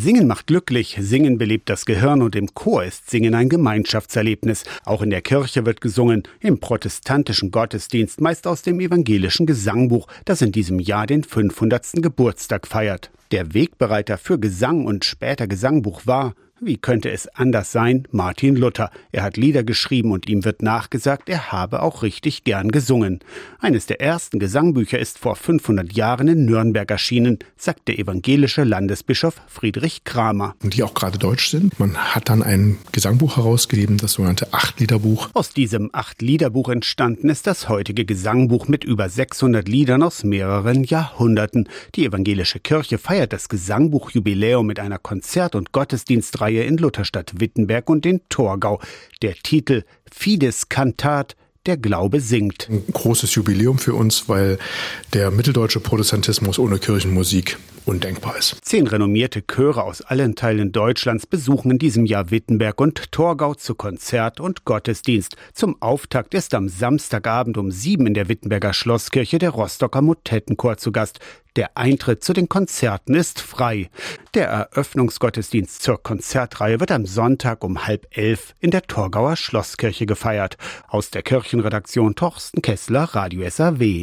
Singen macht glücklich, Singen belebt das Gehirn und im Chor ist Singen ein Gemeinschaftserlebnis. Auch in der Kirche wird gesungen, im protestantischen Gottesdienst meist aus dem evangelischen Gesangbuch, das in diesem Jahr den 500. Geburtstag feiert. Der Wegbereiter für Gesang und später Gesangbuch war, wie könnte es anders sein? Martin Luther. Er hat Lieder geschrieben und ihm wird nachgesagt, er habe auch richtig gern gesungen. Eines der ersten Gesangbücher ist vor 500 Jahren in Nürnberg erschienen, sagt der evangelische Landesbischof Friedrich Kramer. Und die auch gerade deutsch sind. Man hat dann ein Gesangbuch herausgegeben, das sogenannte Acht-Liederbuch. Aus diesem Acht-Liederbuch entstanden ist das heutige Gesangbuch mit über 600 Liedern aus mehreren Jahrhunderten. Die evangelische Kirche feiert das Gesangbuch-Jubiläum mit einer Konzert- und Gottesdienstreihe Reihe in Lutherstadt Wittenberg und in Torgau. Der Titel Fides Cantat der Glaube singt. Ein großes Jubiläum für uns, weil der mitteldeutsche Protestantismus ohne Kirchenmusik undenkbar ist. Zehn renommierte Chöre aus allen Teilen Deutschlands besuchen in diesem Jahr Wittenberg und Torgau zu Konzert und Gottesdienst. Zum Auftakt ist am Samstagabend um sieben in der Wittenberger Schlosskirche der Rostocker Motettenchor zu Gast. Der Eintritt zu den Konzerten ist frei. Der Eröffnungsgottesdienst zur Konzertreihe wird am Sonntag um halb elf in der Torgauer Schlosskirche gefeiert. Aus der Kirchenredaktion Torsten Kessler, Radio SAW.